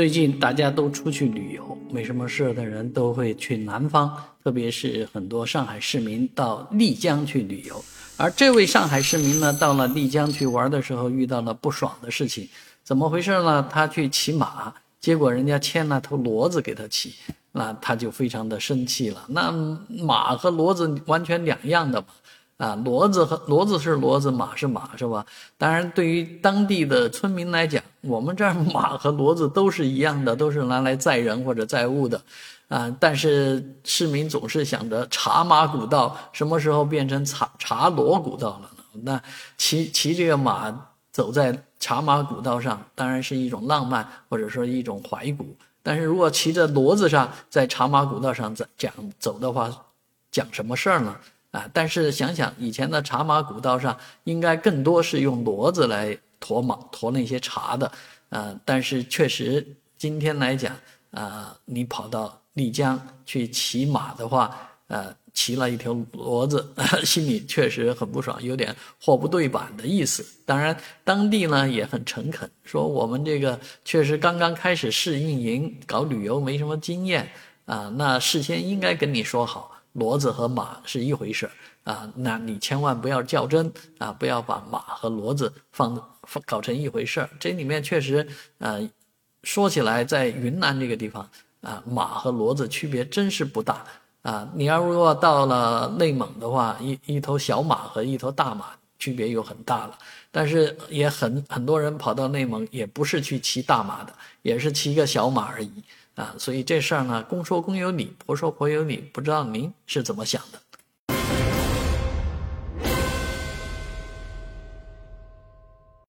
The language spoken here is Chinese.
最近大家都出去旅游，没什么事的人都会去南方，特别是很多上海市民到丽江去旅游。而这位上海市民呢，到了丽江去玩的时候，遇到了不爽的事情，怎么回事呢？他去骑马，结果人家牵了头骡子给他骑，那他就非常的生气了。那马和骡子完全两样的嘛。啊，骡子和骡子是骡子，马是马，是吧？当然，对于当地的村民来讲，我们这儿马和骡子都是一样的，都是拿来载人或者载物的，啊。但是市民总是想着茶马古道什么时候变成茶茶骡古道了呢？那骑骑这个马走在茶马古道上，当然是一种浪漫或者说一种怀古。但是如果骑着骡子上在茶马古道上讲走的话，讲什么事儿呢？啊，但是想想以前的茶马古道上，应该更多是用骡子来驮马、驮那些茶的，啊，但是确实今天来讲，啊，你跑到丽江去骑马的话，呃，骑了一条骡子，心里确实很不爽，有点货不对版的意思。当然，当地呢也很诚恳，说我们这个确实刚刚开始试运营，搞旅游没什么经验，啊，那事先应该跟你说好。骡子和马是一回事啊，那你千万不要较真啊，不要把马和骡子放放搞成一回事。这里面确实，呃，说起来，在云南这个地方啊，马和骡子区别真是不大啊。你要如果到了内蒙的话，一一头小马和一头大马区别又很大了。但是也很很多人跑到内蒙，也不是去骑大马的，也是骑个小马而已。啊，所以这事儿呢，公说公有理，婆说婆有理，不知道您是怎么想的。